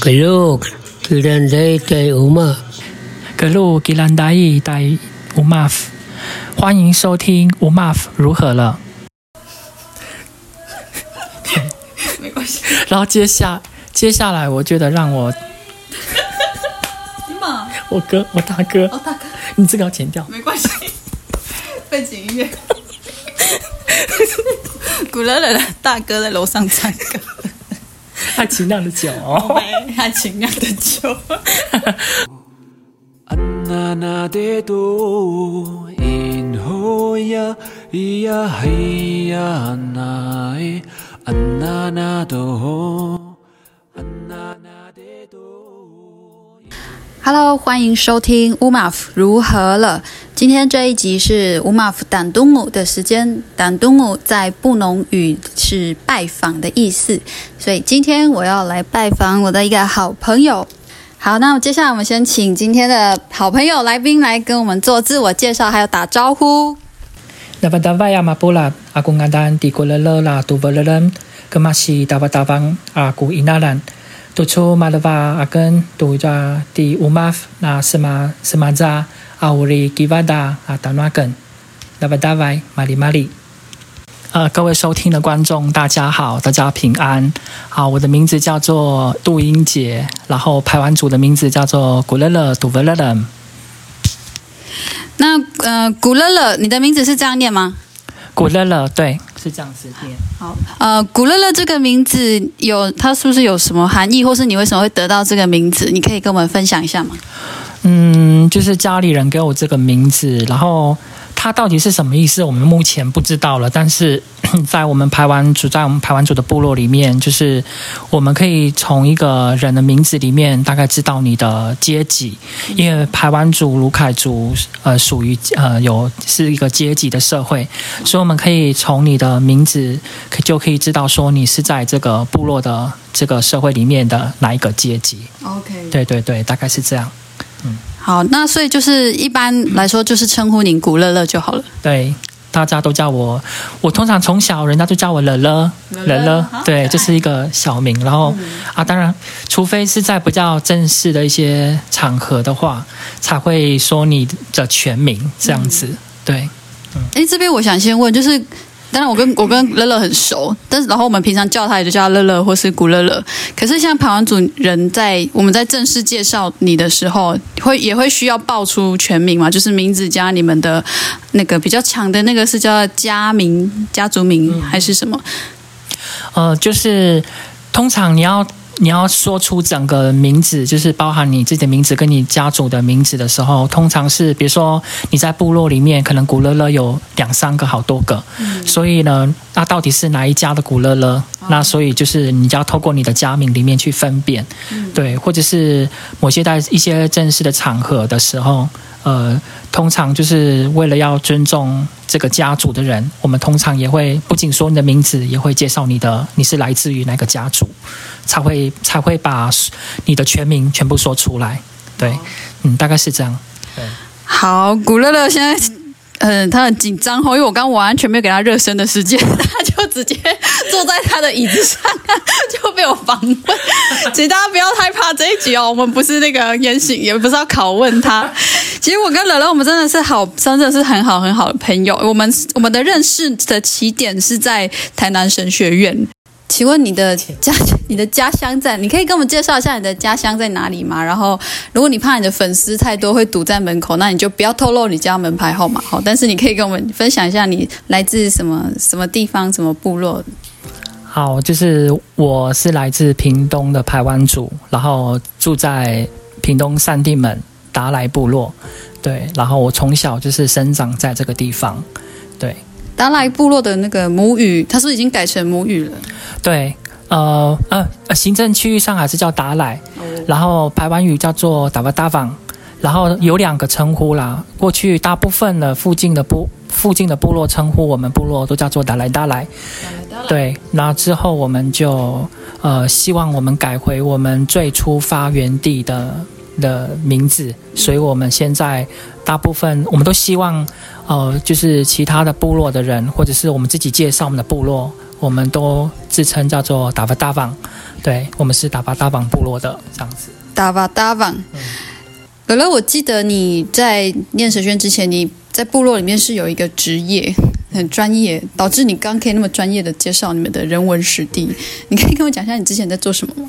格鲁吉兰代代乌马，格鲁吉兰达伊代乌马夫，欢迎收听乌马夫如何了？没关系。然后接下接下来，我觉得让我你嘛，我哥我大哥，哦，大哥，你这个要剪掉。没关系。背景音乐。古乐乐的大哥在楼上唱歌，他情酿的酒哦。他情酿的酒。Hello，欢迎收听乌马夫如何了。今天这一集是乌马夫胆东姆的时间。胆东姆在布农语是拜访的意思，所以今天我要来拜访我的一个好朋友。好，那么接下来我们先请今天的好朋友来宾来跟我们做自我介绍，还有打招呼。Dapat dapat ya mapulat aku ngadan di Kuala Lela tu berlelem kemasi dapat davang aku inalan tu 读出玛德瓦阿根读一段第乌马那斯马斯马扎阿乌里吉瓦达阿达纳根拉巴达维玛里玛里。呃，各位收听的观众，大家好，大家平安。好、我的名字叫做杜英杰，然后排完组的名字叫做古勒勒杜维勒勒。那呃，古勒勒，你的名字是这样念吗？古勒勒，对。是这样子念。好，呃，古乐乐这个名字有它是不是有什么含义，或是你为什么会得到这个名字？你可以跟我们分享一下吗？嗯，就是家里人给我这个名字，然后它到底是什么意思，我们目前不知道了。但是 在我们排湾族，在我们排湾族的部落里面，就是我们可以从一个人的名字里面大概知道你的阶级，因为排湾族、卢凯族呃属于呃有是一个阶级的社会，所以我们可以从你的名字可就可以知道说你是在这个部落的这个社会里面的哪一个阶级。OK，对对对，大概是这样。好，那所以就是一般来说，就是称呼您古乐乐就好了。对，大家都叫我，我通常从小人家就叫我乐乐乐乐对，就是一个小名。然后、啊，当然，除非是在比较正式的一些场合的话，才会说你的全名这样子。对，哎，这边我想先问，就是当然我跟我跟乐乐很熟，但是然后我们平常叫他也就叫他乐乐或是古乐乐。可是像排湾组人在我们在正式介绍你的时候，会也会需要报出全名嘛？就是名字加你们的那个比较强的那个是叫家名、家族名、还是什么？呃，就是通常你要。你要说出整个名字，就是包含你自己的名字跟你家族的名字的时候，通常是比如说你在部落里面，可能古乐乐有两三个、好多个，所以呢，那到底是哪一家的古乐乐？那所以就是你就要透过你的家名里面去分辨，对，或者是某些在一些正式的场合的时候，呃，通常就是为了要尊重这个家族的人，我们通常也会不仅说你的名字，也会介绍你的你是来自于哪个家族，才会才会把你的全名全部说出来。对，嗯，大概是这样。对好，古乐乐现在。嗯，他很紧张哦，因为我刚完全没有给他热身的时间，他就直接坐在他的椅子上，就被我访问。请大家不要害怕这一集哦，我们不是那个严刑，也不是要拷问他。其实我跟乐乐，我们真的是好，真的是很好很好的朋友。我们我们的认识的起点是在台南神学院。请问你的家你的家乡在？你可以跟我们介绍一下你的家乡在哪里吗？然后，如果你怕你的粉丝太多会堵在门口，那你就不要透露你家门牌号码好。但是你可以跟我们分享一下你来自什么什么地方、什么部落。好，就是我是来自屏东的排湾族，然后住在屏东三地门达莱部落。对，然后我从小就是生长在这个地方。对。达莱部落的那个母语，它是已经改成母语了？对，呃呃，行政区域上还是叫达莱，然后排湾语叫做达巴达坊，然后有两个称呼啦。过去大部分的附近的部附近的部落称呼我们部落都叫做达莱达莱。对，那之后我们就呃希望我们改回我们最初发源地的的名字，所以我们现在大部分我们都希望，呃，就是其他的部落的人，或者是我们自己介绍我们的部落，我们都自称叫做达巴达邦，对我们是达巴达邦部落的这样子。达巴达旺。乐乐，我记得你在念神学院之前，你在部落里面是有一个职业很专业，导致你刚可以那么专业的介绍你们的人文史地。你可以跟我讲一下你之前在做什么吗？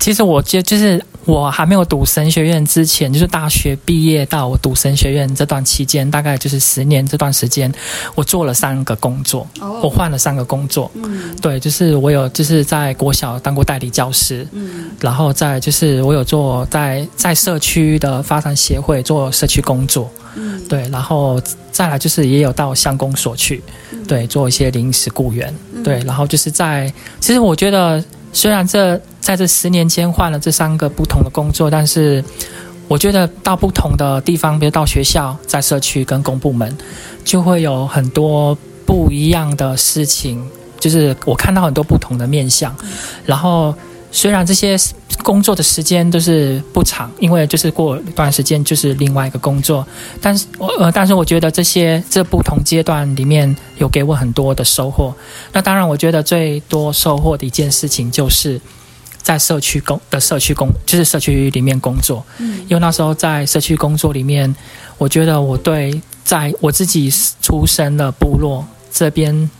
其实我觉得就是我还没有读神学院之前，就是大学毕业到我读神学院这段期间，大概就是十年这段时间，我做了三个工作，我换了三个工作。嗯。对，就是我有就是在国小当过代理教师，嗯。然后再就是我有做在在社区的发展协会做社区工作，嗯。对，然后再来就是也有到乡公所去，对，做一些临时雇员，对，然后就是在其实我觉得虽然这在这十年间换了这三个不同的工作，但是我觉得到不同的地方，比如到学校、在社区跟公部门，就会有很多不一样的事情，就是我看到很多不同的面相，然后。虽然这些工作的时间都是不长，因为就是过一段时间就是另外一个工作，但是我呃，但是我觉得这些这不同阶段里面有给我很多的收获。那当然，我觉得最多收获的一件事情就是在社区工的社区工，就是社区里面工作。嗯因为那时候在社区工作里面，我觉得我对在我自己出生的部落这边，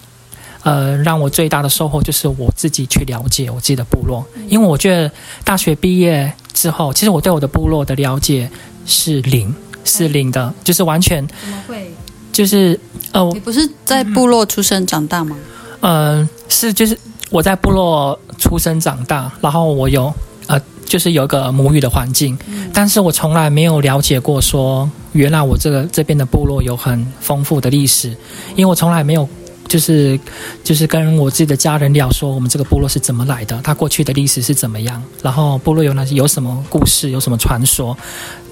呃，让我最大的收获就是我自己去了解我自己的部落，因为我觉得大学毕业之后，其实我对我的部落的了解是零，是零的，就是完全怎么会？就是呃，我你不是在部落出生长大吗？嗯，是就是我在部落出生长大，然后我有呃，就是有一个母语的环境，但是我从来没有了解过说，原来我这个这边的部落有很丰富的历史，因为我从来没有。就是就是跟我自己的家人聊说，我们这个部落是怎么来的，它过去的历史是怎么样，然后部落有哪些有什么故事，有什么传说，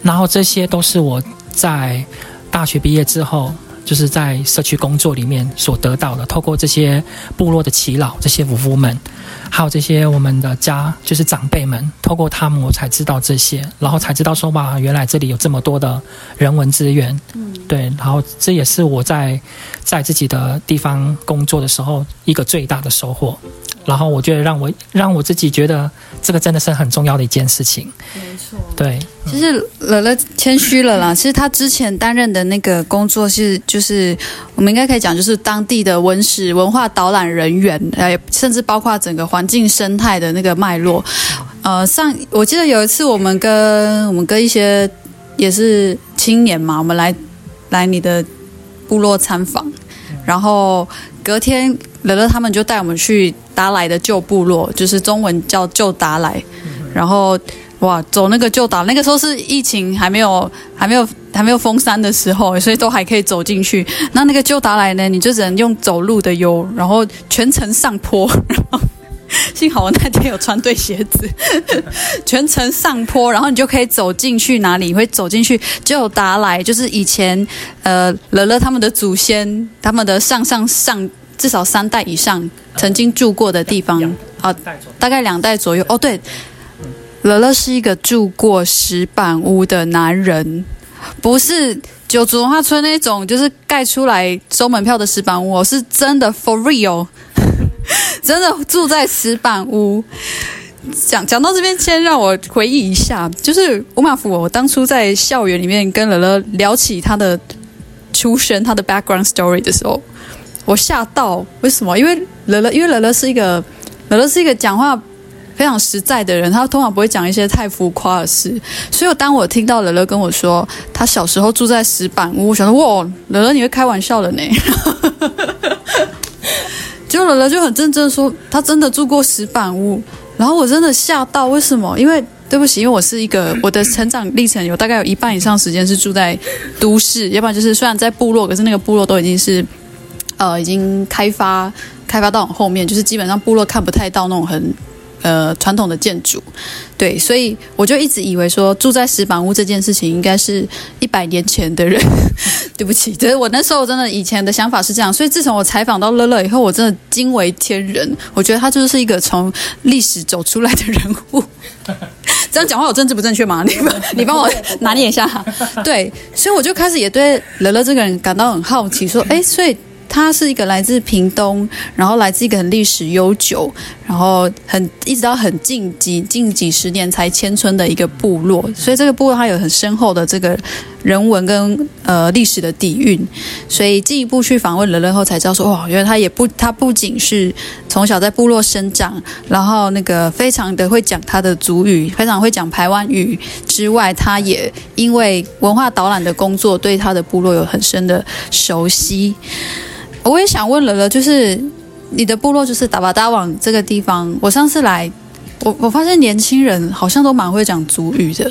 然后这些都是我在大学毕业之后，就是在社区工作里面所得到的，透过这些部落的耆老、这些夫妇们，还有这些我们的家，就是长辈们，透过他们我才知道这些，然后才知道说哇，原来这里有这么多的人文资源，嗯对，然后这也是我在在自己的地方工作的时候一个最大的收获。然后我觉得让我让我自己觉得这个真的是很重要的一件事情。没错。对，其实乐乐谦虚了啦。其实他之前担任的那个工作是，就是我们应该可以讲，就是当地的文史文化导览人员，呃，甚至包括整个环境生态的那个脉络。呃，上我记得有一次，我们跟我们跟一些也是青年嘛，我们来来你的部落参访，然后隔天乐乐他们就带我们去达莱的旧部落，就是中文叫旧达莱，然后。哇，走那个旧岛，那个时候是疫情还没有、还没有、还没有封山的时候，所以都还可以走进去。那那个旧达来呢，你就只能用走路的哟，然后全程上坡，然 后幸好我那天有穿对鞋子，全程上坡，然后你就可以走进去哪里？你会走进去旧达来，就是以前呃乐乐他们的祖先，他们的上上上至少三代以上曾经住过的地方啊，大概两代左右。哦，对。乐乐是一个住过石板屋的男人，不是九族文化村那种，就是盖出来收门票的石板屋、哦，是真的 for real，真的住在石板屋。讲讲到这边，先让我回忆一下，就是吴马福，我当初在校园里面跟乐乐聊起他的出身、他的 background story 的时候，我吓到。为什么？因为乐乐，因为乐乐是一个，乐乐是一个讲话。非常实在的人，他通常不会讲一些太浮夸的事。所以，当我听到乐乐跟我说他小时候住在石板屋，我想说哇，乐乐你会开玩笑的呢。就乐乐就很认真说，他真的住过石板屋。然后我真的吓到，为什么？因为对不起，因为我是一个我的成长历程有大概有一半以上时间是住在都市，要不然就是虽然在部落，可是那个部落都已经是呃已经开发开发到很后面，就是基本上部落看不太到那种很。呃，传统的建筑，对，所以我就一直以为说住在石板屋这件事情应该是一百年前的人。对不起，就是我那时候真的以前的想法是这样，所以自从我采访到乐乐以后，我真的惊为天人。我觉得他就是一个从历史走出来的人物。这样讲话有政治不正确吗？你你帮我 拿捏一下。对，所以我就开始也对乐乐这个人感到很好奇，说，哎，所以它是一个来自屏东，然后来自一个很历史悠久，然后很一直到很近几近几十年才迁村的一个部落，所以这个部落它有很深厚的这个人文跟呃历史的底蕴，所以进一步去访问了了后才知道说，哇，原来他也不他不仅是从小在部落生长，然后那个非常的会讲他的族语，非常会讲台湾语之外，他也因为文化导览的工作，对他的部落有很深的熟悉。我也想问了了，就是你的部落就是达巴达网这个地方，我上次来，我我发现年轻人好像都蛮会讲族语的。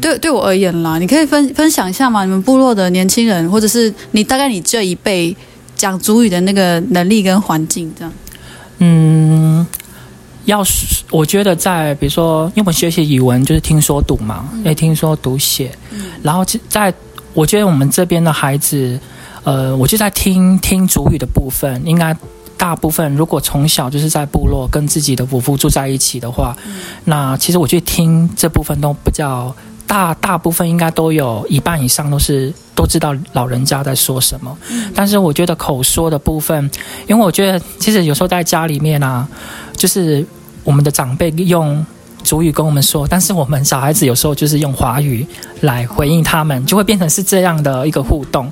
对，对我而言啦，你可以分分享一下吗？你们部落的年轻人，或者是你大概你这一辈讲族语的那个能力跟环境，这样。嗯，要是我觉得在比如说，因为我们学习语文就是听说读嘛，也听说读写，然后在我觉得我们这边的孩子，呃，我就在听听主语的部分，应该大部分如果从小就是在部落跟自己的祖父住在一起的话，那其实我去听这部分都比较大，大部分应该都有一半以上都是都知道老人家在说什么。但是我觉得口说的部分，因为我觉得其实有时候在家里面啊，就是我们的长辈用主语跟我们说，但是我们小孩子有时候就是用华语来回应他们，就会变成是这样的一个互动。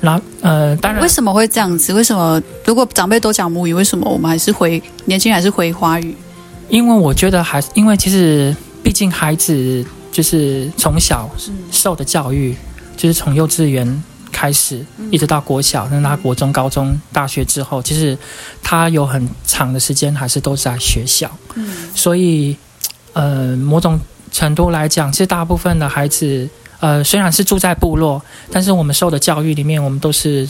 然后呃，当然为什么会这样子？为什么如果长辈都讲母语，为什么我们还是回年轻人还是回华语？因为我觉得还因为其实毕竟孩子就是从小受的教育，就是从幼稚园开始，一直到国小，那他国中、高中、大学之后，其实他有很长的时间还是都在学校，所以呃，某种程度来讲，其实大部分的孩子呃虽然是住在部落，但是我们受的教育里面，我们都是。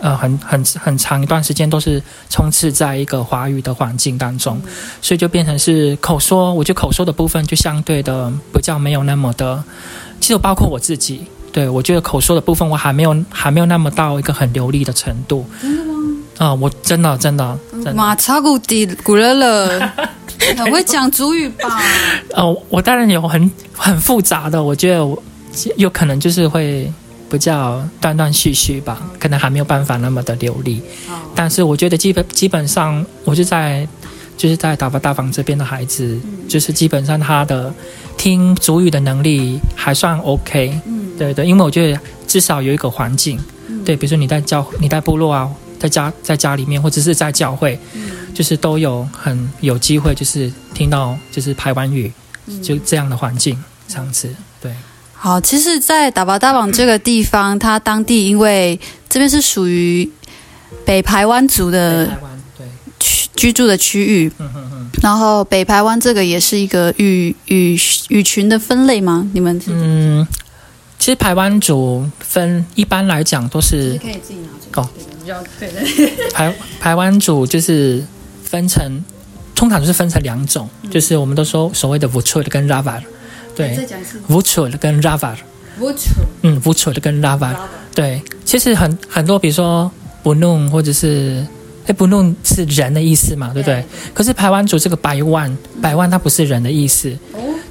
呃，很很很长一段时间都是充斥在一个华语的环境当中，所以就变成是口说。我觉得口说的部分就相对的比较没有那么的，其实包括我自己，对我觉得口说的部分我还没有还没有那么到一个很流利的程度。真的吗？啊、我真的真的真的。马查古迪古乐乐很会讲主语吧？哦，我当然有很很复杂的，我觉得我有可能就是会比较断断续续吧，可能还没有办法那么的流利。但是我觉得基本基本上，我就在就是在打发大房这边的孩子，就是基本上他的听主语的能力还算 OK。嗯，对对，因为我觉得至少有一个环境，对，比如说你在教你在部落啊，在家在家里面或者是在教会，就是都有很有机会，就是听到就是排湾语，就这样的环境这样子，对。好，其实，在达巴大榜这个地方，它当地因为这边是属于北排湾族的对，区居住的区域，然后北排湾这个也是一个语语语群的分类吗？你们是嗯，其实排湾族分一般来讲都是可以自己拿这哦，比较对的。排排湾族就是分成，通常就是分成两种，就是我们都说所谓的 v u c h u 跟 Ravar，对，virtual 跟 Ravar，v u c 嗯 v u c h u 跟 Ravar，对，其实很很多，比如说不弄或者是。哎，不弄是人的意思嘛，对不对？可是排湾族这个百万，百万它不是人的意思，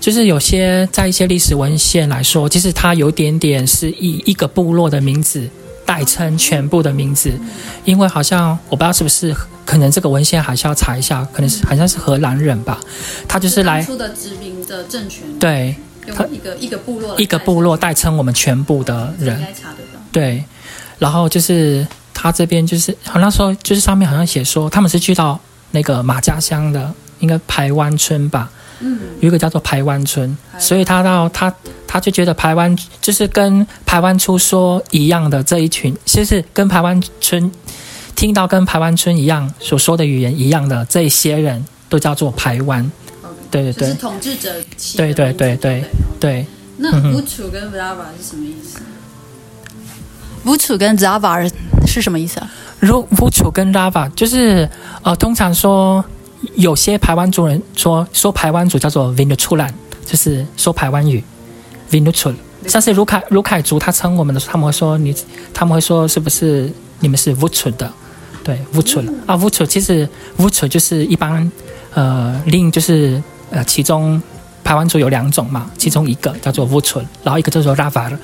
就是有些在一些历史文献来说，其实它有点点是一一个部落的名字代称全部的名字，因为好像我不知道是不是，可能这个文献还是要查一下，可能是好像是荷兰人吧，他就是来出的殖民的政权，对用一个一个部落一个部落代称我们全部的人，应该查得到。对，然后就是他这边就是，好像说就是上面好像写说他们是去到那个马家乡的，应该排湾村吧，嗯，有一个叫做排湾村，所以他到他他就觉得排湾就是跟排湾出说一样的这一群，就是跟排湾村听到跟排湾村一样所说的语言一样的这一些人都叫做排湾，对对。对是统治者起对对对对对。那嗯哼。V u c 跟 Zava 是什么意思？U c 跟 Zava 是什么意思啊？如 c h 跟 Rava 就是呃，通常说有些排湾族人说说排湾族叫做 Vinuchulan，就是说排湾语 Vinuchul。像是卢凯卢凯族，他称我们的时候，他们会说你，他们会说是不是你们是 c h 的？对 c h 啊 c h 其实 c h 就是一般呃，另就是呃，其中排湾族有两种嘛，其中一个叫做 c h 然后一个叫做 Rava。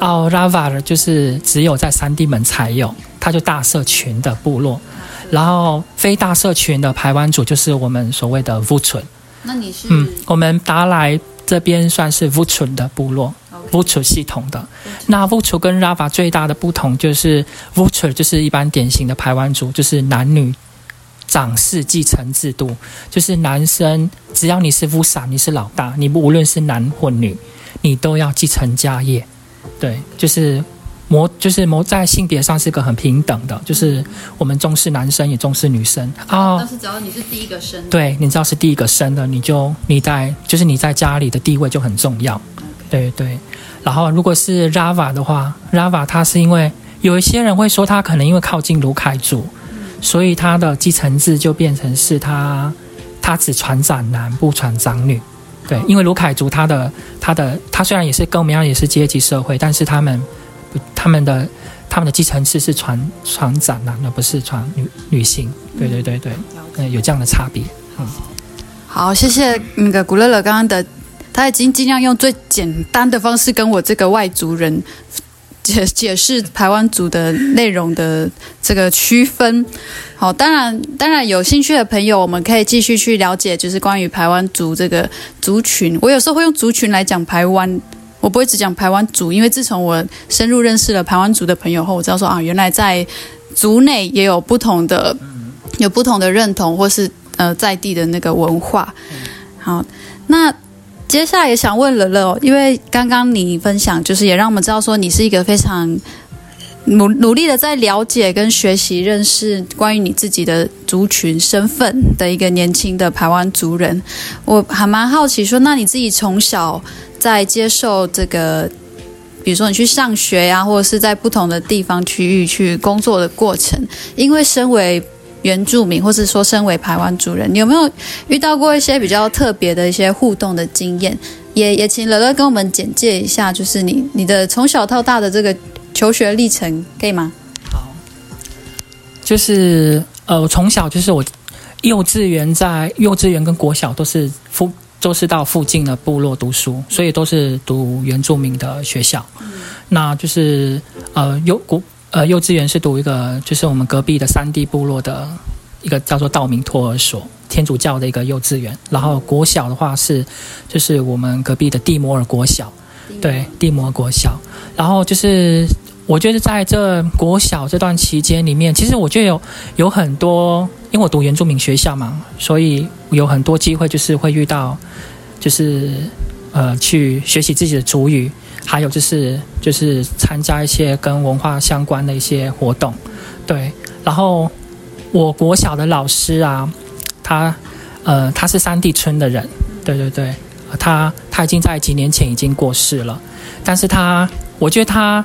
哦，Rava 就是只有在三地门才有，它就大社群的部落，然后非大社群的排湾族就是我们所谓的 c h 那你是嗯，我们达来这边算是 v u c h 的部落 v u c h 系统的。那 v u c h 跟 Rava 最大的不同就是 v u c h 就是一般典型的排湾族，就是男女长势继承制度，就是男生只要你是 Vusa，你是老大，你无论是男或女，你都要继承家业。对，就是模就是模在性别上是个很平等的，就是我们重视男生也重视女生啊。但是只要你是第一个生，对，你知道是第一个生的，你就你在就是你在家里的地位就很重要。对对，然后如果是 Rava 的话，Rava 它是因为有一些人会说他可能因为靠近卢凯族，所以他的继承制就变成是他他只传长男不传长女。对，因为卢凯族他的他的他虽然也是跟我们一样也是阶级社会，但是他们不他们的他们的继承制是传传长男，而不是传女女性。对对对对，嗯，有这样的差别。好，谢谢那个古乐乐刚刚的，他已经尽量用最简单的方式跟我这个外族人解解释台湾族的内容的这个区分。好，当然，当然有兴趣的朋友，我们可以继续去了解，就是关于台湾族这个族群。我有时候会用族群来讲台湾，我不会只讲台湾族，因为自从我深入认识了台湾族的朋友后，我知道说啊，原来在族内也有不同的、有不同的认同，或是呃在地的那个文化。好，那接下来也想问乐乐哦，因为刚刚你分享，就是也让我们知道说你是一个非常努努力的在了解跟学习认识关于你自己的族群身份的一个年轻的台湾族人。我还蛮好奇说，那你自己从小在接受这个，比如说你去上学呀、或者是在不同的地方区域去工作的过程，因为身为原住民，或是说身为台湾族人，你有没有遇到过一些比较特别的一些互动的经验？也也请乐乐跟我们简介一下，就是你你的从小到大的这个求学历程，可以吗？好就是呃，我从小就是我幼稚园在幼稚园跟国小都是附都是到附近的部落读书，所以都是读原住民的学校。那就是呃幼国呃幼稚园是读一个就是我们隔壁的山地部落的一个叫做道明托儿所天主教的一个幼稚园，然后国小的话是就是我们隔壁的蒂摩尔国小，对地摩国小，然后就是我觉得在这国小这段期间里面，其实我觉得有有很多，因为我读原住民学校嘛，所以有很多机会就是会遇到，就是呃去学习自己的主语，还有就是就是参加一些跟文化相关的一些活动，对。然后我国小的老师啊，他呃他是山地村的人，对对对，他他已经在几年前已经过世了，但是他我觉得他。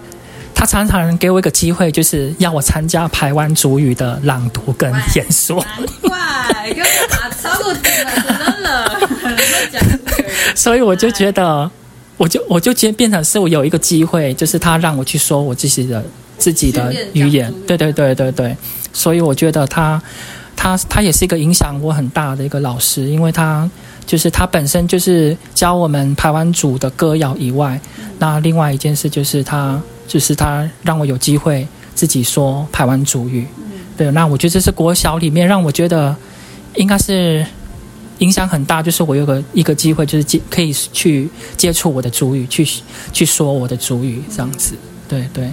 他常常给我一个机会，就是要我参加台湾族语的朗读跟演说，难怪，给我打超过点了。所以我就觉得，我就我就觉得变成是我有一个机会，就是他让我去说我自己的自己的语言，对对对对对，所以我觉得他他他也是一个影响我很大的一个老师，因为他就是他本身就是教我们台湾组的歌谣以外，那另外一件事就是他就是他让我有机会自己说台湾族语，对，那我觉得这是国小里面让我觉得应该是影响很大，就是我有个一个机会，就是接可以去接触我的主语，去去说我的主语这样子，对对。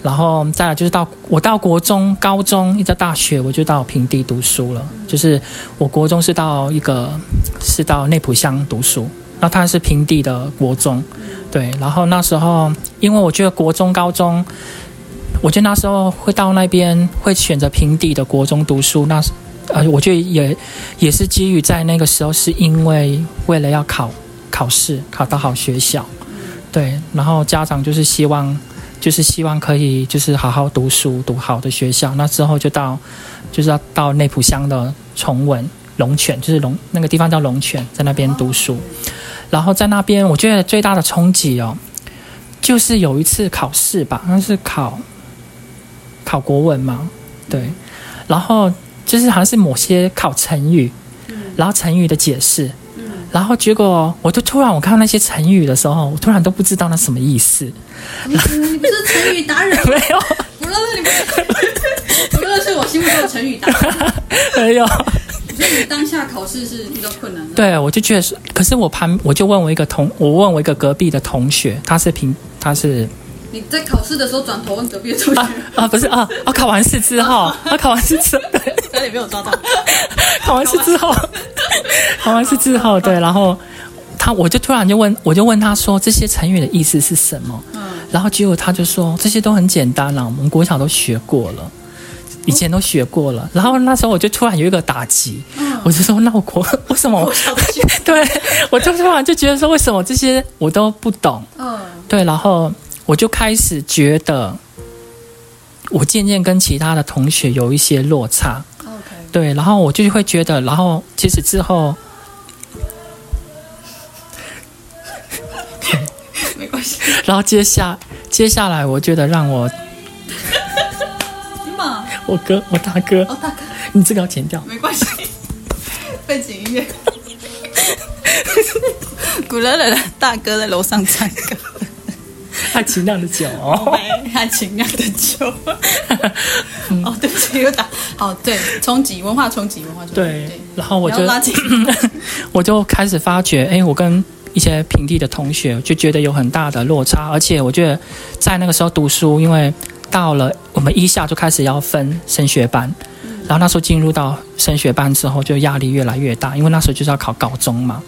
然后再来就是到我到国中、高中，一直到大学，我就到平地读书了。就是我国中是到一个是到内埔乡读书，那他是平地的国中，对。然后那时候，因为我觉得国中、高中，我觉得那时候会到那边会选择平地的国中读书，那呃，我觉得也也是基于在那个时候是因为为了要考考试，考到好学校，对。然后家长就是希望。就是希望可以就是好好读书，读好的学校。那之后就到就是要到内埔乡的崇文龙泉，就是龙那个地方叫龙泉，在那边读书。然后在那边，我觉得最大的冲击哦，就是有一次考试吧，那是考考国文嘛，对。然后就是好像是某些考成语，然后成语的解释。然后结果，我就突然我看到那些成语的时候，我突然都不知道那什么意思。你你不是成语达人？没有，不古乐乐，你不古乐乐是我心目中的成语达人。没有。所以你当下考试是遇到困难的。对，我就觉得是，可是我旁我就问我一个同，我问我一个隔壁的同学，他是平，他是你在考试的时候转头问隔壁的同学，啊啊不是啊啊考完试之后，啊考完试之后，对，差点没有抓到。考完试之后，考完试之后，对，然后他我就突然就问，我就问他说这些成语的意思是什么？嗯，然后结果他就说这些都很简单啦，我们国小都学过了。以前都学过了，然后那时候我就突然有一个打击，我就说那我国 为什么我 对我就突然就觉得说为什么这些我都不懂，嗯，对，然后我就开始觉得我渐渐跟其他的同学有一些落差，OK，对，然后我就会觉得，然后其实之后 没关系。然后接下接下来，我觉得让我我哥我大哥，哦，大哥，你这个要剪掉，没关系。背景音乐。古乐乐的大哥在楼上唱歌，太清亮的酒哦。对，他情量的酒。哦，对不起，又打。好，对，冲击文化冲击，文化冲击。对，然后我就。我就开始发觉，哎，我跟一些平地的同学就觉得有很大的落差，而且我觉得在那个时候读书，因为到了我们一下就开始要分升学班，然后那时候进入到升学班之后，就压力越来越大，因为那时候就是要考高中嘛，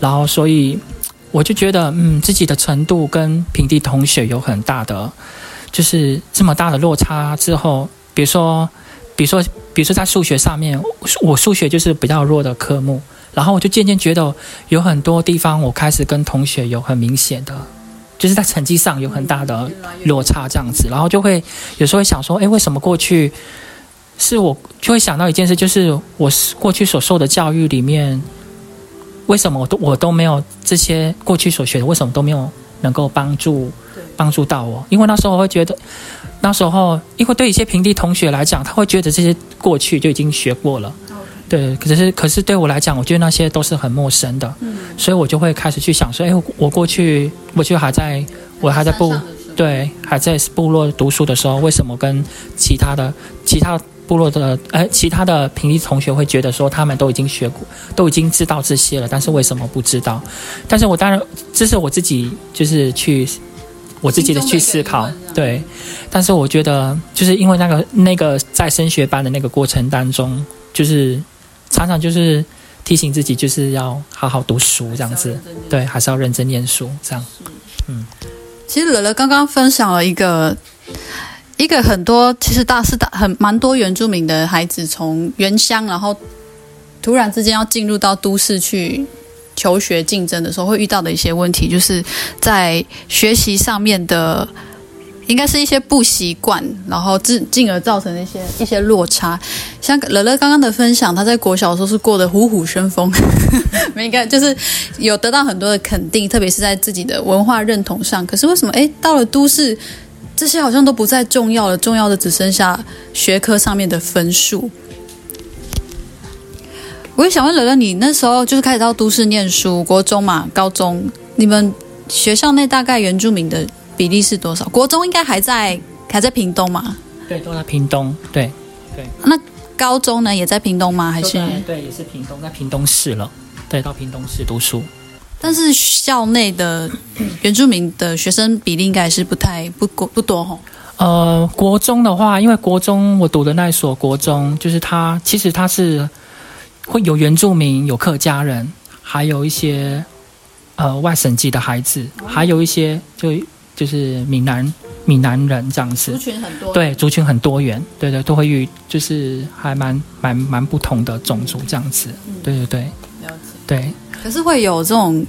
然后所以我就觉得，嗯，自己的程度跟平地同学有很大的，就是这么大的落差之后，比如说，比如说，比如说在数学上面，我数学就是比较弱的科目。然后我就渐渐觉得有很多地方我开始跟同学有很明显的，就是在成绩上有很大的落差这样子，然后就会有时候会想说，哎，为什么过去是我就会想到一件事，就是我过去所受的教育里面，为什么我都我都没有这些过去所学的，为什么都没有能够帮助帮助到我？因为那时候我会觉得，那时候因为对一些平地同学来讲，他会觉得这些过去就已经学过了。对，可是可是对我来讲，我觉得那些都是很陌生的，嗯。所以我就会开始去想说，哎，我我过去我就还在我还在部对还在部落读书的时候，为什么跟其他的其他部落的哎其他的平地同学会觉得说他们都已经学过，都已经知道这些了，但是为什么不知道？但是我当然这是我自己就是去我自己的去思考对，但是我觉得就是因为那个那个在升学班的那个过程当中，就是常常就是提醒自己就是要好好读书这样子，对，还是要认真念书这样。嗯其实乐乐刚刚分享了一个一个很多，其实大是大很蛮多原住民的孩子从原乡，然后突然之间要进入到都市去求学竞争的时候，会遇到的一些问题，就是在学习上面的。应该是一些不习惯，然后进进而造成一些一些落差。像乐乐刚刚的分享，他在国小的时候是过得虎虎生风，没应该就是有得到很多的肯定，特别是在自己的文化认同上。可是为什么哎到了都市，这些好像都不再重要了，重要的只剩下学科上面的分数。我也想问乐乐，你那时候就是开始到都市念书，国中嘛，高中，你们学校内大概原住民的比例是多少？国中应该还在还在屏东嘛？对，都在屏东，对对。那，高中呢也在屏东吗？还是？对，也是屏东，在屏东市了，对，到屏东市读书。但是校内的原住民的学生比例应该是不太不不不多吼。呃，国中的话，因为国中我读的那所国中，就是它其实它是会有原住民、有客家人，还有一些呃外省籍的孩子，还有一些就就是闽南闽南人这样子。族群很多，对，族群很多元，对对，都会遇，就是还蛮蛮蛮不同的种族这样子。对对对了解。对，可是会有这种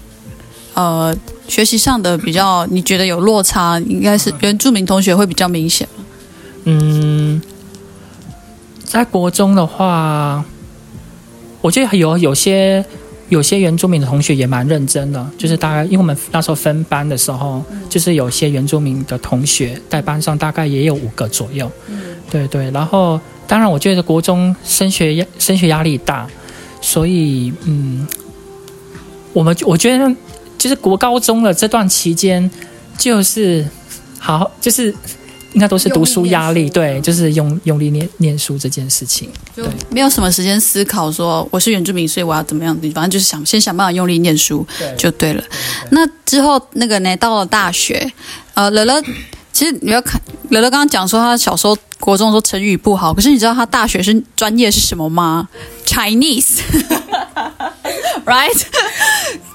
呃学习上的比较，你觉得有落差，应该是原住民同学会比较明显吗？嗯，在国中的话，我觉得有有些有些原住民的同学也蛮认真的，就是大概因为我们那时候分班的时候，就是有些原住民的同学在班上大概也有五个左右，对对，然后当然我觉得国中升学压升学压力大，所以嗯，我们我觉得就是国高中的这段期间，就是好就是应该都是读书压力，对，就是用用力念念书这件事情。对没有什么时间思考说我是原住民，所以我要怎么样？反正就是想先想办法用力念书对就对了。那之后那个呢，到了大学，呃，乐乐，其实你要看乐乐刚刚讲说他小时候国中的时候成语不好，可是你知道他大学是专业是什么吗？Chinese。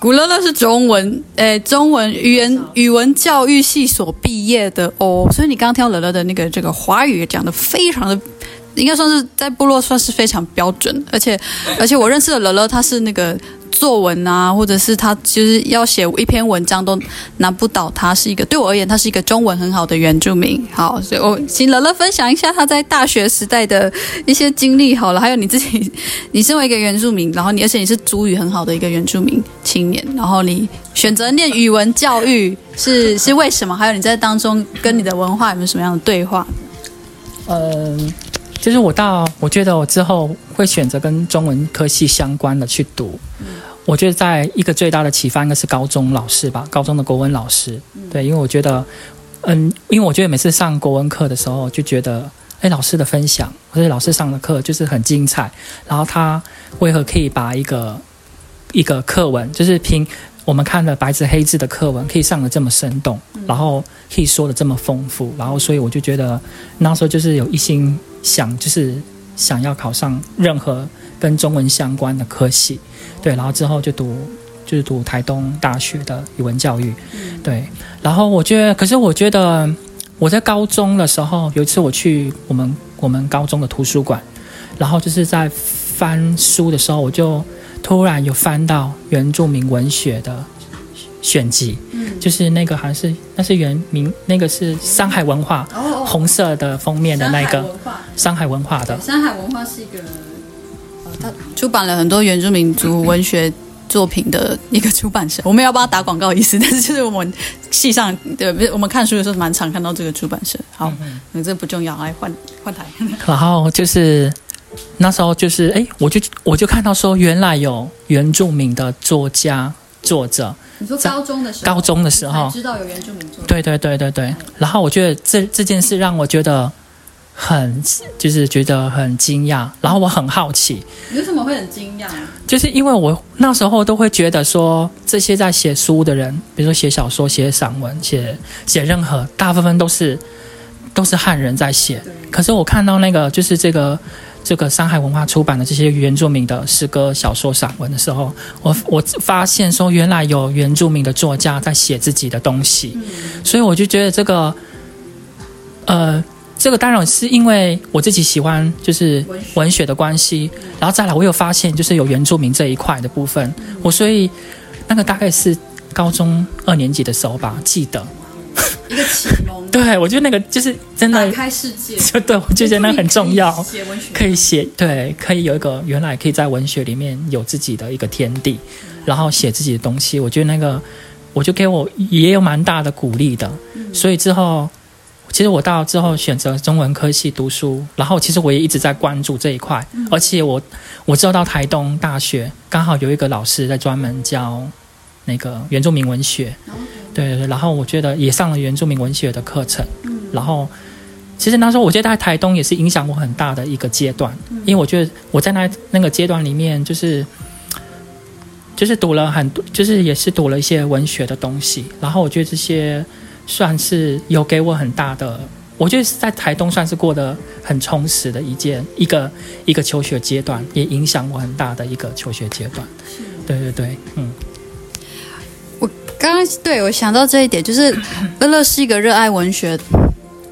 古乐乐是中文，诶，中文语言语文教育系所毕业的哦，所以你刚刚听到乐乐的那个这个华语讲的非常的应该算是在部落算是非常标准，而且 而且我认识的乐乐，他是那个作文啊，或者是他就是要写一篇文章都难不倒他，是一个对我而言，他是一个中文很好的原住民。好，所以我请乐乐分享一下他在大学时代的一些经历好了，还有你自己，你身为一个原住民，然后你而且你是主语很好的一个原住民青年，然后你选择念语文教育是 是为什么？还有你在当中跟你的文化有没有什么样的对话？嗯，就是我到，我觉得我之后会选择跟中文科系相关的去读。我觉得在一个最大的启发应该是高中老师吧，高中的国文老师。对，因为我觉得，嗯，因为我觉得每次上国文课的时候，就觉得，哎，老师的分享或者老师上的课就是很精彩。然后他为何可以把一个一个课文，就是凭我们看了白纸黑字的课文，可以上的这么生动，然后可以说的这么丰富，然后所以我就觉得那时候就是有一心想，就是想要考上任何跟中文相关的科系，对，然后之后就读就是读台东大学的语文教育，对，然后我觉得，可是我觉得我在高中的时候，有一次我去我们我们高中的图书馆，然后就是在翻书的时候，我就突然有翻到原住民文学的选集，就是那个好像是那是原名那个是山海文化哦红色的封面的那个化。山海文化的，山海文化是一个，呃，他出版了很多原住民族文学作品的一个出版社。我们要帮他打广告意思，但是就是我们系上对，不是我们看书的时候蛮常看到这个出版社。好，那、这不重要，来换换台。然后就是那时候就是哎，我就我就看到说原来有原住民的作家作者，你说高中的时候，高中的时候。才知道有原住民作，对对对对对。然后我觉得这这件事让我觉得很就是觉得很惊讶，然后我很好奇，你为什么会很惊讶？就是因为我那时候都会觉得说，这些在写书的人，比如说写小说、写散文、写写任何，大部分都是都是汉人在写。可是我看到那个就是这个这个山海文化出版的这些原住民的诗歌、小说、散文的时候，我我发现说，原来有原住民的作家在写自己的东西，所以我就觉得这个呃。这个当然是因为我自己喜欢就是文学的关系，然后再来我又发现就是有原住民这一块的部分，我所以那个大概是高中二年级的时候吧，记得。一个启蒙，对我觉得那个就是真的，开世界，就对我就觉得那很重要，写文学。可以写对，可以有一个原来可以在文学里面有自己的一个天地，然后写自己的东西，我觉得那个我就给我也有蛮大的鼓励的，所以之后。其实我到之后选择中文科系读书，然后其实我也一直在关注这一块，而且我我知道到台东大学刚好有一个老师在专门教那个原住民文学，对对对，然后我觉得也上了原住民文学的课程，然后其实那时候我觉得在台东也是影响我很大的一个阶段，因为我觉得我在那那个阶段里面就是。就是读了很多，就是也是读了一些文学的东西，然后我觉得这些算是有给我很大的，我觉得是在台东算是过得很充实的一件一个一个求学阶段，也影响我很大的一个求学阶段。对对对，嗯，刚刚对我想到这一点，就是乐乐是一个热爱文学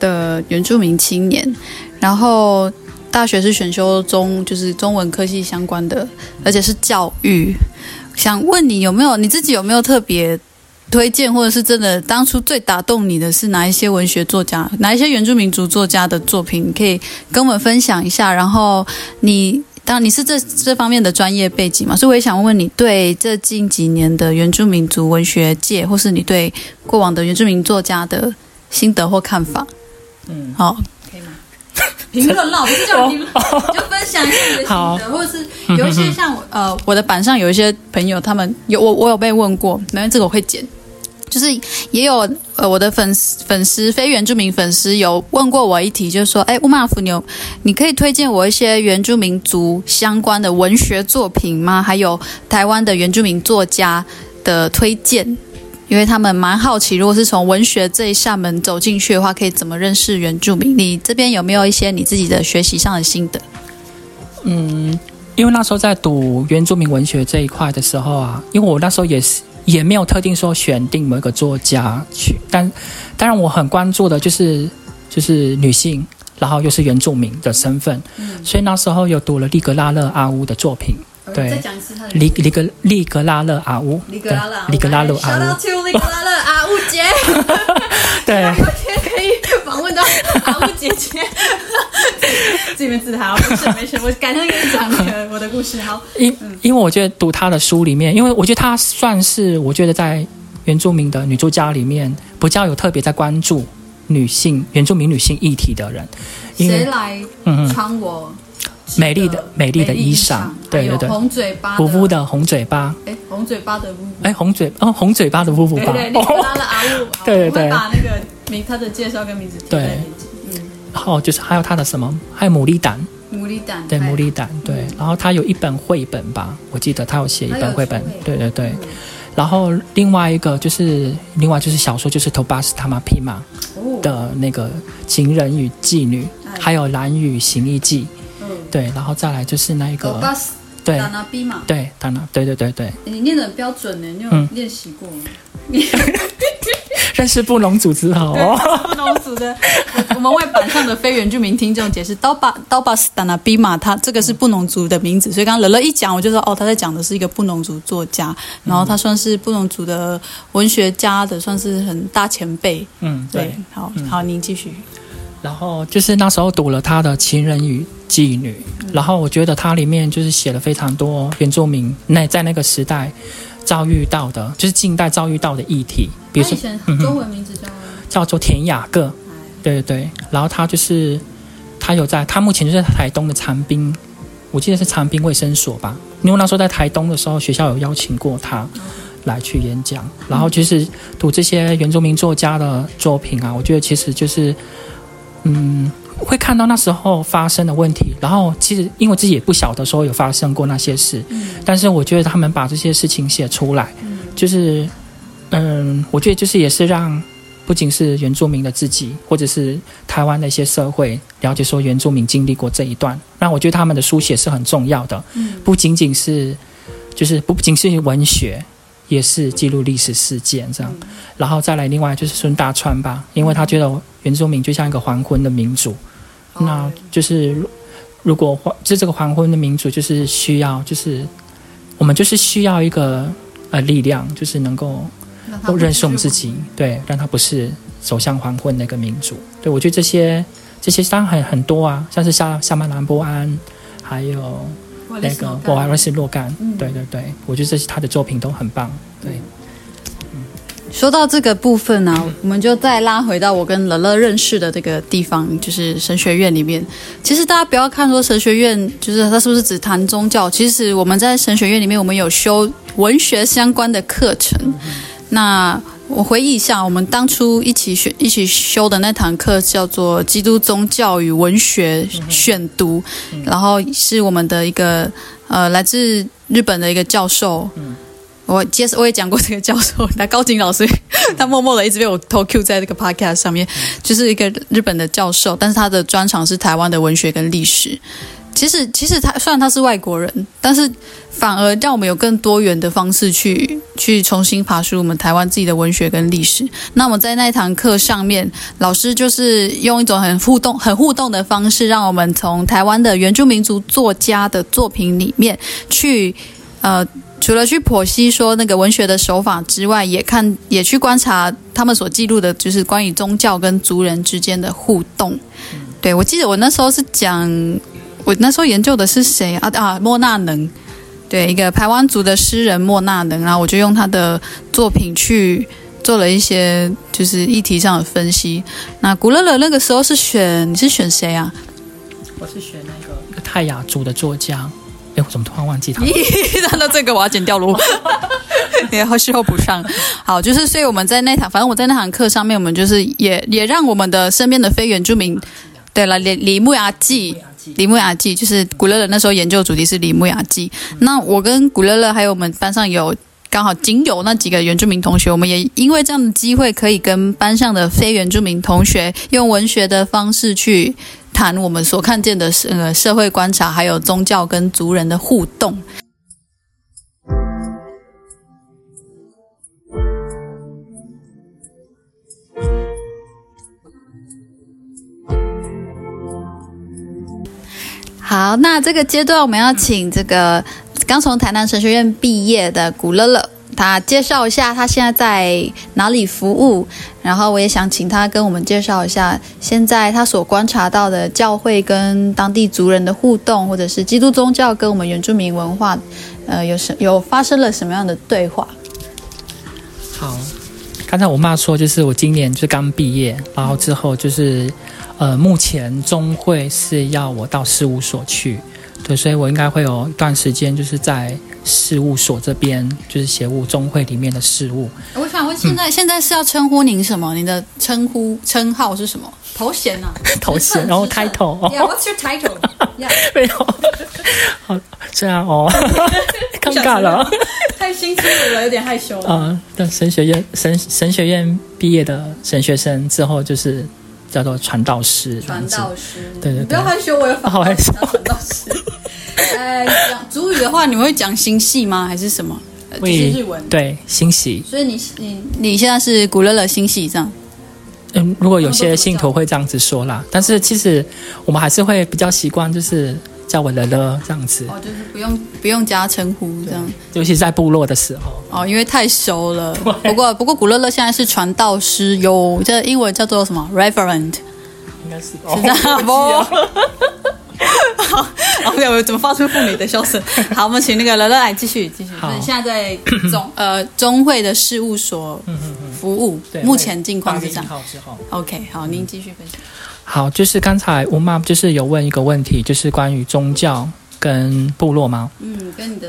的原住民青年，然后大学是选修中就是中文科系相关的，而且是教育。想问你有没有你自己有没有特别推荐，或者是真的当初最打动你的是哪一些文学作家，哪一些原住民族作家的作品，你可以跟我们分享一下。然后你当然你是这这方面的专业背景嘛，所以我也想问问你对这近几年的原住民族文学界，或是你对过往的原住民作家的心得或看法。嗯，好，可以吗？评论啦，不是叫评论，就分享一下你的心得，或者是有一些像呃，我的板上有一些朋友，他们有我我有被问过，没关系，这个我会剪。就是也有呃我的粉丝粉丝非原住民粉丝有问过我一题，就是说，哎，乌马福牛，你可以推荐我一些原住民族相关的文学作品吗？还有台湾的原住民作家的推荐，因为他们蛮好奇，如果是从文学这一扇门走进去的话，可以怎么认识原住民？你这边有没有一些你自己的学习上的心得？嗯，因为那时候在读原住民文学这一块的时候啊，因为我那时候也是也没有特定说选定某一个作家去，但当然我很关注的就是就是女性，然后又是原住民的身份，所以那时候有读了利格拉勒阿乌的作品，对，讲一次他的利利格利格拉勒阿乌，利格拉勒利格拉勒阿乌。利格拉勒阿乌姐，对。可以访问到阿乌姐姐，自己面自豪，没事没事，我改天给你讲那个我的故事。好，因因为我觉得读她的书里面，因为我觉得她算是我觉得在原住民的女作家里面比较有特别在关注女性原住民女性议题的人，因为谁来嗯嗯穿我美丽的美丽的衣裳，对对对，红嘴巴呜呜，的红嘴巴，哎，红嘴巴的夫妇，哎红嘴哦红嘴巴的呜呜吧，对对，利格拉勒阿乌，好 对对。对把那个名他的介绍跟名字贴在链接。然后就是还有他的什么，还有牡蛎胆，牡蛎胆，对牡蛎胆，对，然后他有一本绘本吧，我记得他有写一本绘本。对对对。然后另外一个就是，另外就是小说，就是《托巴斯塔玛皮玛》哦，的那个情人与妓女，哎。还有蓝雨行医记，嗯，对，然后再来就是那个巴斯对。达拿比嘛，对，对对对对，你念的很标准呢，你有嗯。练习过吗？认识布农组织好哦，不农族的，我 我们为板上的非原住民听众解释，刀巴刀巴斯达纳比马，他这个是布农族的名字，所以刚刚乐乐一讲，我就说哦，他在讲的是一个布农族作家，然后他算是布农族的文学家的，算是很大前辈。嗯对。对，，好好，您继续。然后就是那时候读了他的《情人与妓女》，然后我觉得它里面就是写了非常多原住民那在那个时代遭遇到的，就是近代遭遇到的议题，比如说嗯中文名字叫叫做田雅各，对对对，然后他就是他有在，他目前就在台东的长滨，我记得是长滨卫生所吧，因为那时候在台东的时候，学校有邀请过他来去演讲，然后就是读这些原住民作家的作品啊，我觉得其实就是嗯。会看到那时候发生的问题，然后其实因为自己也不晓得说有发生过那些事，但是我觉得他们把这些事情写出来，就是嗯，我觉得就是也是让不仅是原住民的自己，或者是台湾的一些社会了解说原住民经历过这一段。那我觉得他们的书写是很重要的，不仅仅是就是不仅是文学，也是记录历史事件这样。然后再来另外就是孙大川吧，因为他觉得原住民就像一个黄昏的民主，那就是如如果黄就这个黄昏的民族就是需要就是我们就是需要一个呃力量，就是能够。都认识我们自己，对，让他不是走向黄昏那个民族。对我觉得这些这些当然很很多啊，像是夏夏曼兰波安，还有那个我还是洛干，对对对，我觉得这些他的作品都很棒。对，说到这个部分呢、我们就再拉回到我跟乐乐认识的这个地方，就是神学院里面。其实大家不要看说神学院，就是它是不是只谈宗教？其实我们在神学院里面，我们有修文学相关的课程。那我回忆一下，我们当初一起学、一起修的那堂课叫做《基督宗教与文学选读》，然后是我们的一个呃来自日本的一个教授。我介我也讲过这个教授，那高景老师，他默默的一直被我偷 Q 在这个 podcast 上面，就是一个日本的教授，但是他的专长是台湾的文学跟历史。其实，其实他虽然他是外国人，但是反而让我们有更多元的方式去去重新爬梳我们台湾自己的文学跟历史。那我们在那一堂课上面，老师就是用一种很互动、很互动的方式，让我们从台湾的原住民族作家的作品里面去呃。除了去剖析说那个文学的手法之外，也看也去观察他们所记录的，就是关于宗教跟族人之间的互动。对我记得我那时候是讲，我那时候研究的是谁啊啊莫纳能，对一个台湾族的诗人莫纳能，然后我就用他的作品去做了一些就是议题上的分析。那古乐乐那个时候是选你是选谁啊？我是选那个一个泰雅族的作家，哎，我怎么突然忘记他？咦，那这个我要剪掉喽。然后事后补上。好，就是所以我们在那堂，反正我在那堂课上面，我们就是也也让我们的身边的非原住民，对了，李李木雅记。李木雅记就是古乐乐那时候研究主题是李木雅记。那我跟古乐乐还有我们班上有刚好仅有那几个原住民同学，我们也因为这样的机会，可以跟班上的非原住民同学用文学的方式去谈我们所看见的呃社会观察，还有宗教跟族人的互动。好，那这个阶段我们要请这个刚从台南神学院毕业的古乐乐，他介绍一下他现在在哪里服务，然后我也想请他跟我们介绍一下现在他所观察到的教会跟当地族人的互动，或者是基督宗教跟我们原住民文化，呃，有什有发生了什么样的对话？好，刚才我妈说，就是我今年就刚毕业，然后之后就是，呃，目前中会是要我到事务所去，对，所以我应该会有一段时间就是在事务所这边，就是协务中会里面的事务。我想问，现在、现在是要称呼您什么？您的称呼称号是什么？头衔呢、头衔，然后 title 哦 Yeah, what's your title? Yeah. 没有，好，这样哦，尴尬了。太新奇了，有点害羞。呃，的神学院神神学院毕业的神学生之后就是叫做传道师，这样子。师，对对对不要害羞，我有反好害羞传道师。呃，讲主语的话，你们会讲星系吗？还是什么？呃就是日文。对星系，所以你你你现在是古乐乐星系这样？嗯，如果有些信徒会这样子说啦，但是其实我们还是会比较习惯，就是叫我乐乐这样子，哦，就是不用不用加称呼这样。尤其是在部落的时候。哦，因为太熟了。不过不过古乐乐现在是传道师，有这英文叫做什么？Reverend。应该是是这样不？好，OK，我怎么发出妇女的笑声？好，我们请那个乐乐来继续继续。好就是现在在中 呃中会的事务所服务，对，目前境况是这样。号之后。OK，好，您继续分享。好，就是刚才吴妈就是有问一个问题，就是关于宗教跟部落吗？嗯，跟你的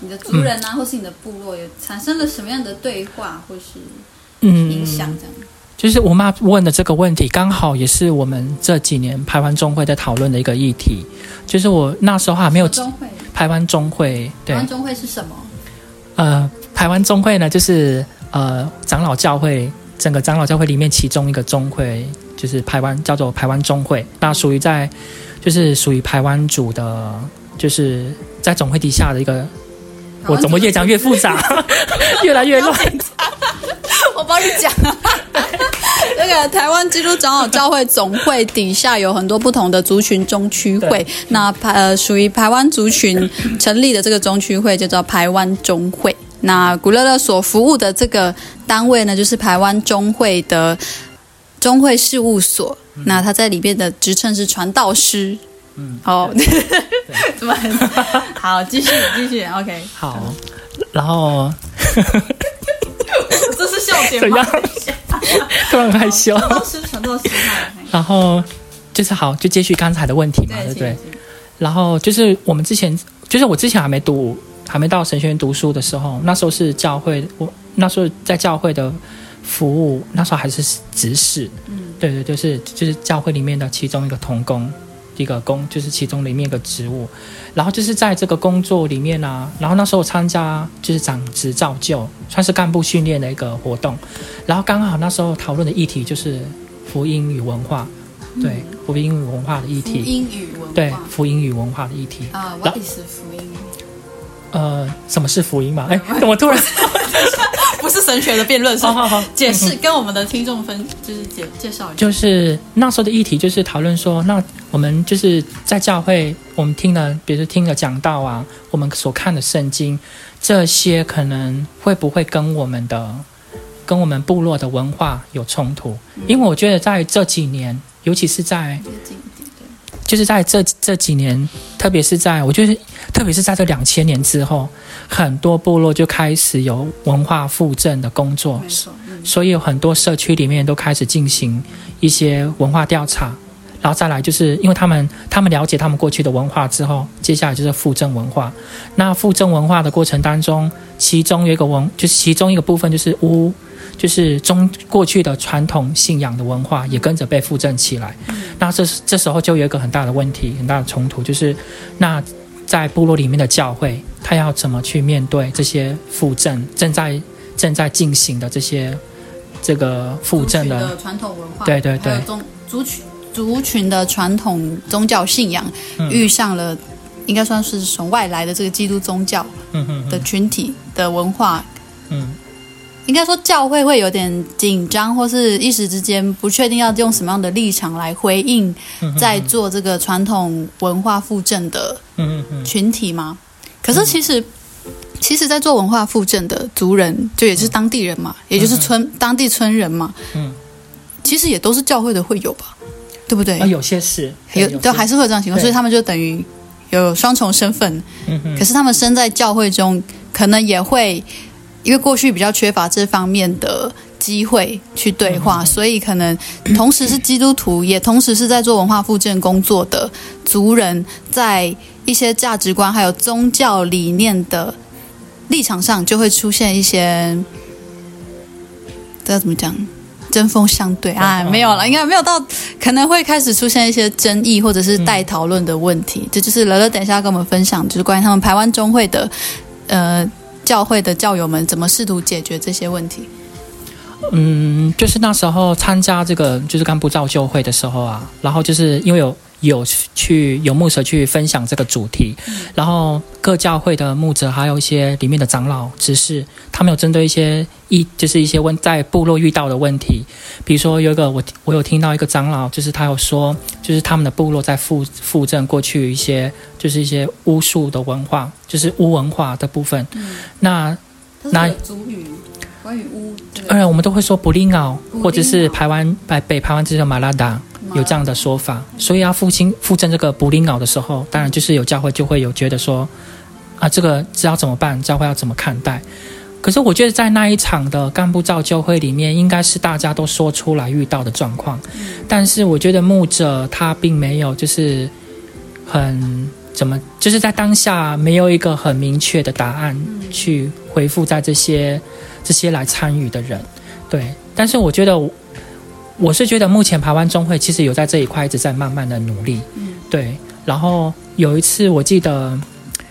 你的族人啊，或是你的部落有产生了什么样的对话或是嗯，影响？这样。就是我妈问的这个问题，刚好也是我们这几年台湾中会在讨论的一个议题。就是我那时候还没有中会，台湾中会，对台，湾中会是什么？呃，台湾中会呢，就是呃长老教会，整个长老教会里面其中一个中会，就是台湾叫做台湾中会，那属于在就是属于台湾组的，就是在总会底下的一个。我怎么越讲越复杂，越来越乱。我帮你讲啊。那个台湾基督长老教会总会底下有很多不同的族群中区会，那排呃属于台湾族群成立的这个中区会就叫台湾中会。那古乐乐所服务的这个单位呢，就是台湾中会的中会事务所。那他在里面的职称是传道师。嗯，哦，怎么很 好？继续继续，OK。好，然后 这是笑点怎吗样？突然害羞。传道师，传道师，嗨然后就是好，就接续刚才的问题嘛，对不对？然后就是我们之前，就是我之前还没读，还没到神学院读书的时候，那时候是教会，我那时候在教会的服务，那时候还是执事，嗯，对对，就是就是教会里面的其中一个童工，一个工，就是其中里面一个职务。然后就是在这个工作里面啊，然后那时候我参加就是长职造就，算是干部训练的一个活动。然后刚好那时候讨论的议题就是福音与文化，对福音与文化的议福题，音与文化。对福音与文化的议题。啊然，What is 福音？呃，什么是福音嘛？哎，怎么突然？不是神学的辩论，是好好好，解释跟我们的听众分就是介介绍一下。就是那时候的议题，就是讨论说，那我们就是在教会，我们听了，比如说听了讲道啊，我们所看的圣经，这些可能会不会跟我们的、跟我们部落的文化有冲突？因为我觉得在这几年，尤其是在就是在这这几年，特别是在我觉得，特别是在这两千年之后，很多部落就开始有文化复振的工作，嗯，所以有很多社区里面都开始进行一些文化调查，然后再来就是因为他们他们了解他们过去的文化之后，接下来就是复振文化。那复振文化的过程当中，其中有一个文，就是其中一个部分就是巫，就是中过去的传统信仰的文化也跟着被复振起来。那这这时候就有一个很大的问题，很大的冲突，就是那在部落里面的教会，他要怎么去面对这些复振正在正在进行的这些这个复振的的传统文化，对对对族群族群的传统宗教信仰、遇上了，应该算是从外来的这个基督宗教的群体的文化，嗯。应该说教会会有点紧张，或是一时之间不确定要用什么样的立场来回应嗯在做这个传统文化复振的群体吗？可是其实，其实，在做文化复振的族人，就也是当地人嘛，也就是村当地村人嘛，嗯，其实也都是教会的会友吧，对不对？啊，有些是有都还是是会有这样情况，所以他们就等于有双重身份，可是他们身在教会中，可能也会因为过去比较缺乏这方面的机会去对话，所以可能同时是基督徒，也同时是在做文化复振工作的族人，在一些价值观还有宗教理念的立场上，就会出现一些，这要怎么讲？针锋相对啊，没有了，应该没有到，可能会开始出现一些争议或者是待讨论的问题。这就是乐乐等一下要跟我们分享，就是关于他们台湾中会的呃教会的教友们怎么试图解决这些问题。嗯，就是那时候参加这个就是干部造就会的时候啊，然后就是因为有有去有牧者去分享这个主题，然后各教会的牧者还有一些里面的长老执事，他们有针对一些一就是一些问在部落遇到的问题，比如说有一个我我有听到一个长老，就是他有说，就是他们的部落在复复振过去一些就是一些巫术的文化，就是巫文化的部分，那那主语关于巫这当然，我们都会说布林奥，或者是台湾北北台湾这个马拉达有这样的说法。所以要复兴复振这个布林奥的时候，当然就是有教会就会有觉得说，啊，这个知道怎么办？教会要怎么看待？可是我觉得在那一场的干部造就会里面，应该是大家都说出来遇到的状况，但是我觉得牧者他并没有就是很怎么，就是在当下没有一个很明确的答案去回复在这些这些来参与的人，对。但是我觉得我，是觉得目前台湾中会其实有在这一块一直在慢慢的努力，对。然后有一次我记得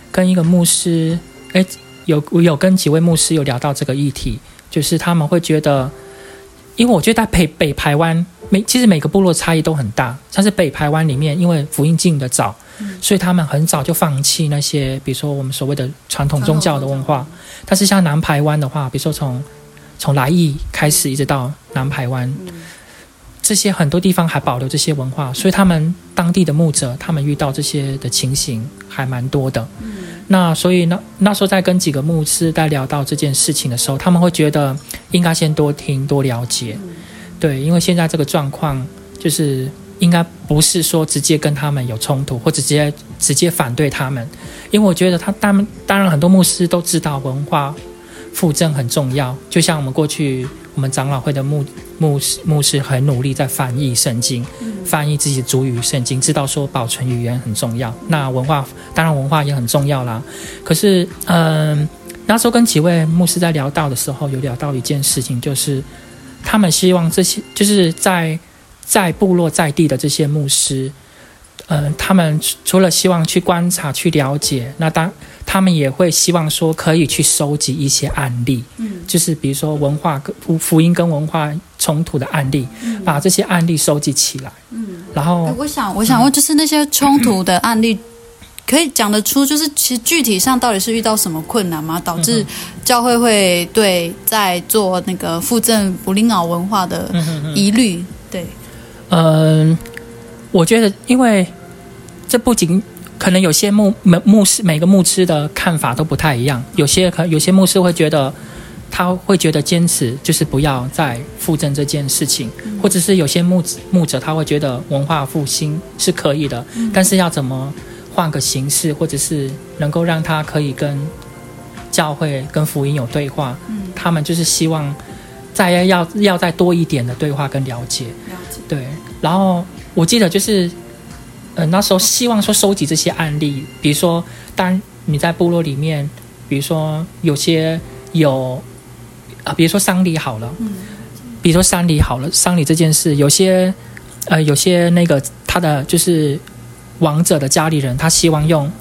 跟一个牧师，哎，有我有跟几位牧师有聊到这个议题，就是他们会觉得，因为我觉得在北北台湾每其实每个部落差异都很大，像是北台湾里面，因为福音进的早，所以他们很早就放弃那些，比如说我们所谓的传统宗教的文化。但是像南台湾的话，比如说从从来义开始一直到南台湾，这些很多地方还保留这些文化，所以他们当地的牧者，他们遇到这些的情形还蛮多的。那所以那那时候在跟几个牧师在聊到这件事情的时候，他们会觉得应该先多听多了解，对，因为现在这个状况就是应该不是说直接跟他们有冲突，或者直接直接反对他们，因为我觉得他他们当然很多牧师都知道文化附赠很重要，就像我们过去我们长老会的牧牧师牧师很努力在翻译圣经，翻译自己的主语圣经，知道说保存语言很重要。那文化当然文化也很重要啦。可是，嗯，那时候跟几位牧师在聊到的时候，有聊到一件事情，就是他们希望这些就是在在部落在地的这些牧师，嗯，他们除除了希望去观察、去了解，那当他们也会希望说可以去收集一些案例，嗯，就是比如说文化跟福福音跟文化冲突的案例，把这些案例收集起来，嗯，然后哎我想，我想问，就是那些冲突的案例，可以讲得出，就是其实具体上到底是遇到什么困难吗？导致教会会对在做那个附赠布林奥文化的疑虑？对，嗯，我觉得，因为这不仅可能有些牧牧牧师每个牧师的看法都不太一样，有些可有些牧师会觉得他会觉得坚持就是不要再复振这件事情，或者是有些牧牧者他会觉得文化复兴是可以的，但是要怎么换个形式，或者是能够让他可以跟教会跟福音有对话，他们就是希望再要要再多一点的对话跟了解。对，然后我记得就是，呃，那时候希望说收集这些案例，比如说，当你在部落里面，比如说有些有啊，比如说丧礼好了，比如说丧礼好了，丧礼这件事，有些呃，有些那个他的就是亡者的家里人，他希望用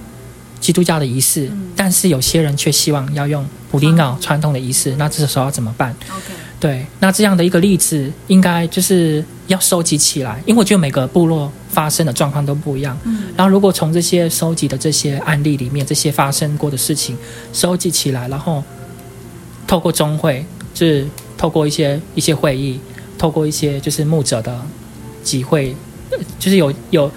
基督教的仪式，但是有些人却希望要用普利奥传统的仪式，那这时候要怎么办？OK，对，那这样的一个例子，应该就是要收集起来，因为我觉得每个部落发生的状况都不一样。嗯，然后如果从这些收集的这些案例里面，这些发生过的事情收集起来，然后透过中会，就是透过一些一些会议，透过一些就是牧者的集会，呃就是有有。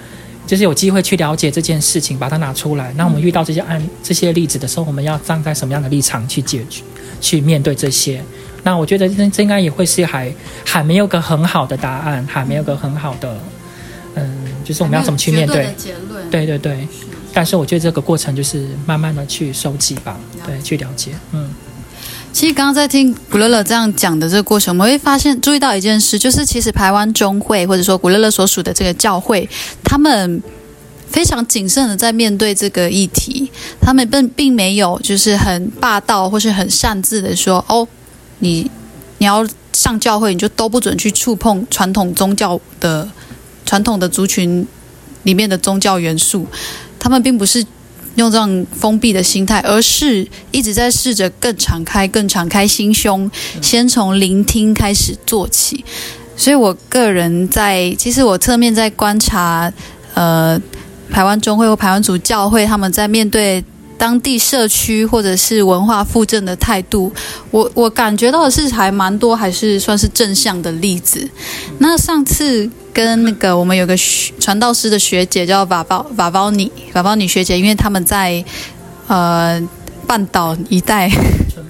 就是有机会去了解这件事情，把它拿出来。那我们遇到这些案、这些例子的时候，我们要站在什么样的立场去解决、去面对这些？那我觉得这这应该也会是还还没有个很好的答案，还没有个很好的，嗯，就是我们要怎么去面对？结论？对对对。但是我觉得这个过程就是慢慢的去收集吧，对，去了解，嗯。其实刚刚在听古乐乐这样讲的这个过程，我们会发现注意到一件事，就是其实台湾中会或者说古乐乐所属的这个教会，他们非常谨慎的在面对这个议题，他们并并没有就是很霸道或是很擅自的说哦，你你要上教会你就都不准去触碰传统宗教的传统的族群里面的宗教元素，他们并不是用这样封闭的心态，而是一直在试着更敞开、更敞开心胸，先从聆听开始做起。所以我个人在，其实我侧面在观察，呃，台湾中会或台湾族教会他们在面对当地社区或者是文化附振的态度，我我感觉到的是还蛮多，还是算是正向的例子。那上次跟那个我们有个学传道师的学姐叫瓦包瓦包尼瓦包尼学姐，因为他们在呃半岛一带。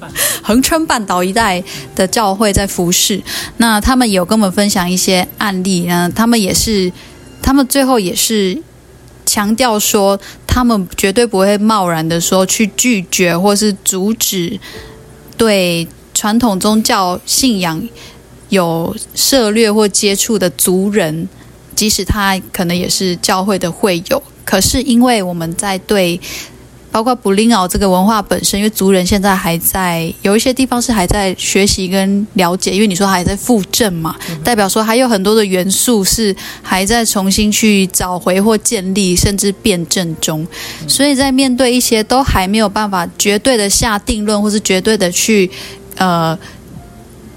横春半岛一带的教会在服侍，那他们有跟我们分享一些案例，呢，他们也是，他们最后也是强调说，他们绝对不会贸然的说去拒绝或是阻止对传统宗教信仰有涉略或接触的族人，即使他可能也是教会的会友，可是因为我们在对包括布林奥这个文化本身，因为族人现在还在有一些地方是还在学习跟了解，因为你说还在复振嘛，代表说还有很多的元素是还在重新去找回或建立，甚至辩证中。所以在面对一些都还没有办法绝对的下定论，或是绝对的去呃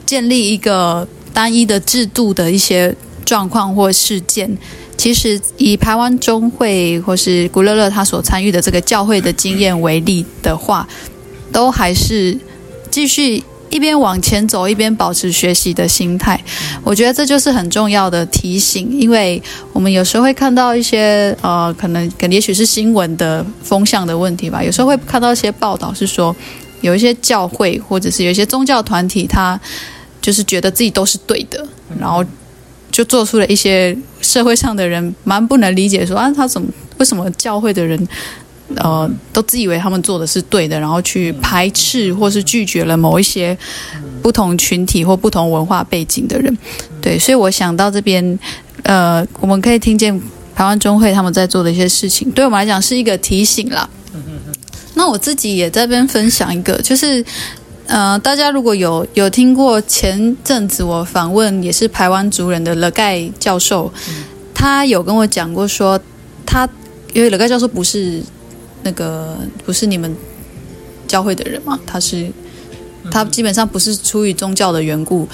建立一个单一的制度的一些状况或事件。其实以台湾中会或是古乐乐他所参与的这个教会的经验为例的话，都还是继续一边往前走，一边保持学习的心态。我觉得这就是很重要的提醒，因为我们有时候会看到一些呃，可能可能也许是新闻的风向的问题吧，有时候会看到一些报道是说，有一些教会或者是有一些宗教团体，他就是觉得自己都是对的，然后。就做出了一些社会上的人蛮不能理解说，啊，他怎么为什么教会的人，呃，都自以为他们做的是对的，然后去排斥或是拒绝了某一些不同群体或不同文化背景的人，对，所以我想到这边，呃，我们可以听见台湾中会他们在做的一些事情，对我们来讲是一个提醒啦。那我自己也这边分享一个，就是。呃，大家如果有有听过前阵子我访问也是台湾族人的乐盖教授，他有跟我讲过说，他因为乐盖教授不是那个不是你们教会的人嘛，他是他基本上不是出于宗教的缘故，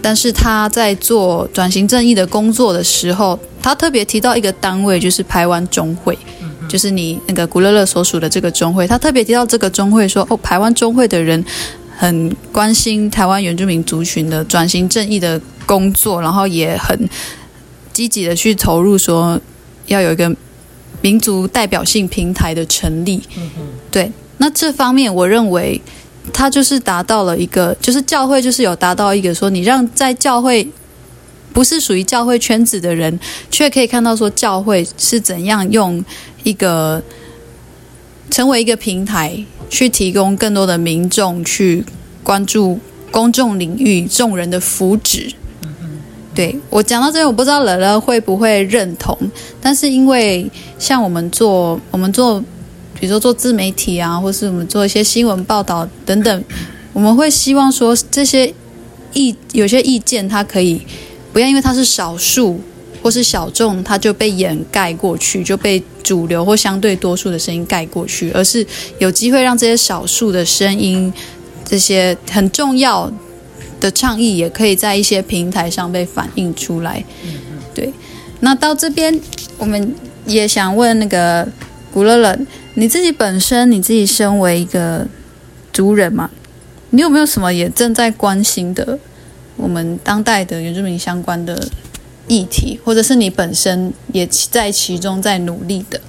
但是他在做转型正义的工作的时候，他特别提到一个单位，就是台湾中会。就是你那个古乐乐所属的这个中会，他特别提到这个中会说，哦，台湾中会的人很关心台湾原住民族群的转型正义的工作，然后也很积极的去投入，说要有一个民族代表性平台的成立。对，那这方面我认为他就是达到了一个，就是教会就是有达到一个说，你让在教会。不是属于教会圈子的人，却可以看到说教会是怎样用一个成为一个平台，去提供更多的民众去关注公众领域众人的福祉。对我讲到这边，我不知道乐乐会不会认同，但是因为像我们做我们做，比如说做自媒体啊，或是我们做一些新闻报道等等，我们会希望说这些意有些意见，它可以不要因为它是少数或是小众，它就被掩盖过去，就被主流或相对多数的声音盖过去，而是有机会让这些少数的声音，这些很重要的倡议，也可以在一些平台上被反映出来。对，那到这边，我们也想问那个古乐乐，你自己本身，你自己身为一个族人嘛，你有没有什么也正在关心的我们当代的原住民相关的议题，或者是你本身也在其中在努力的？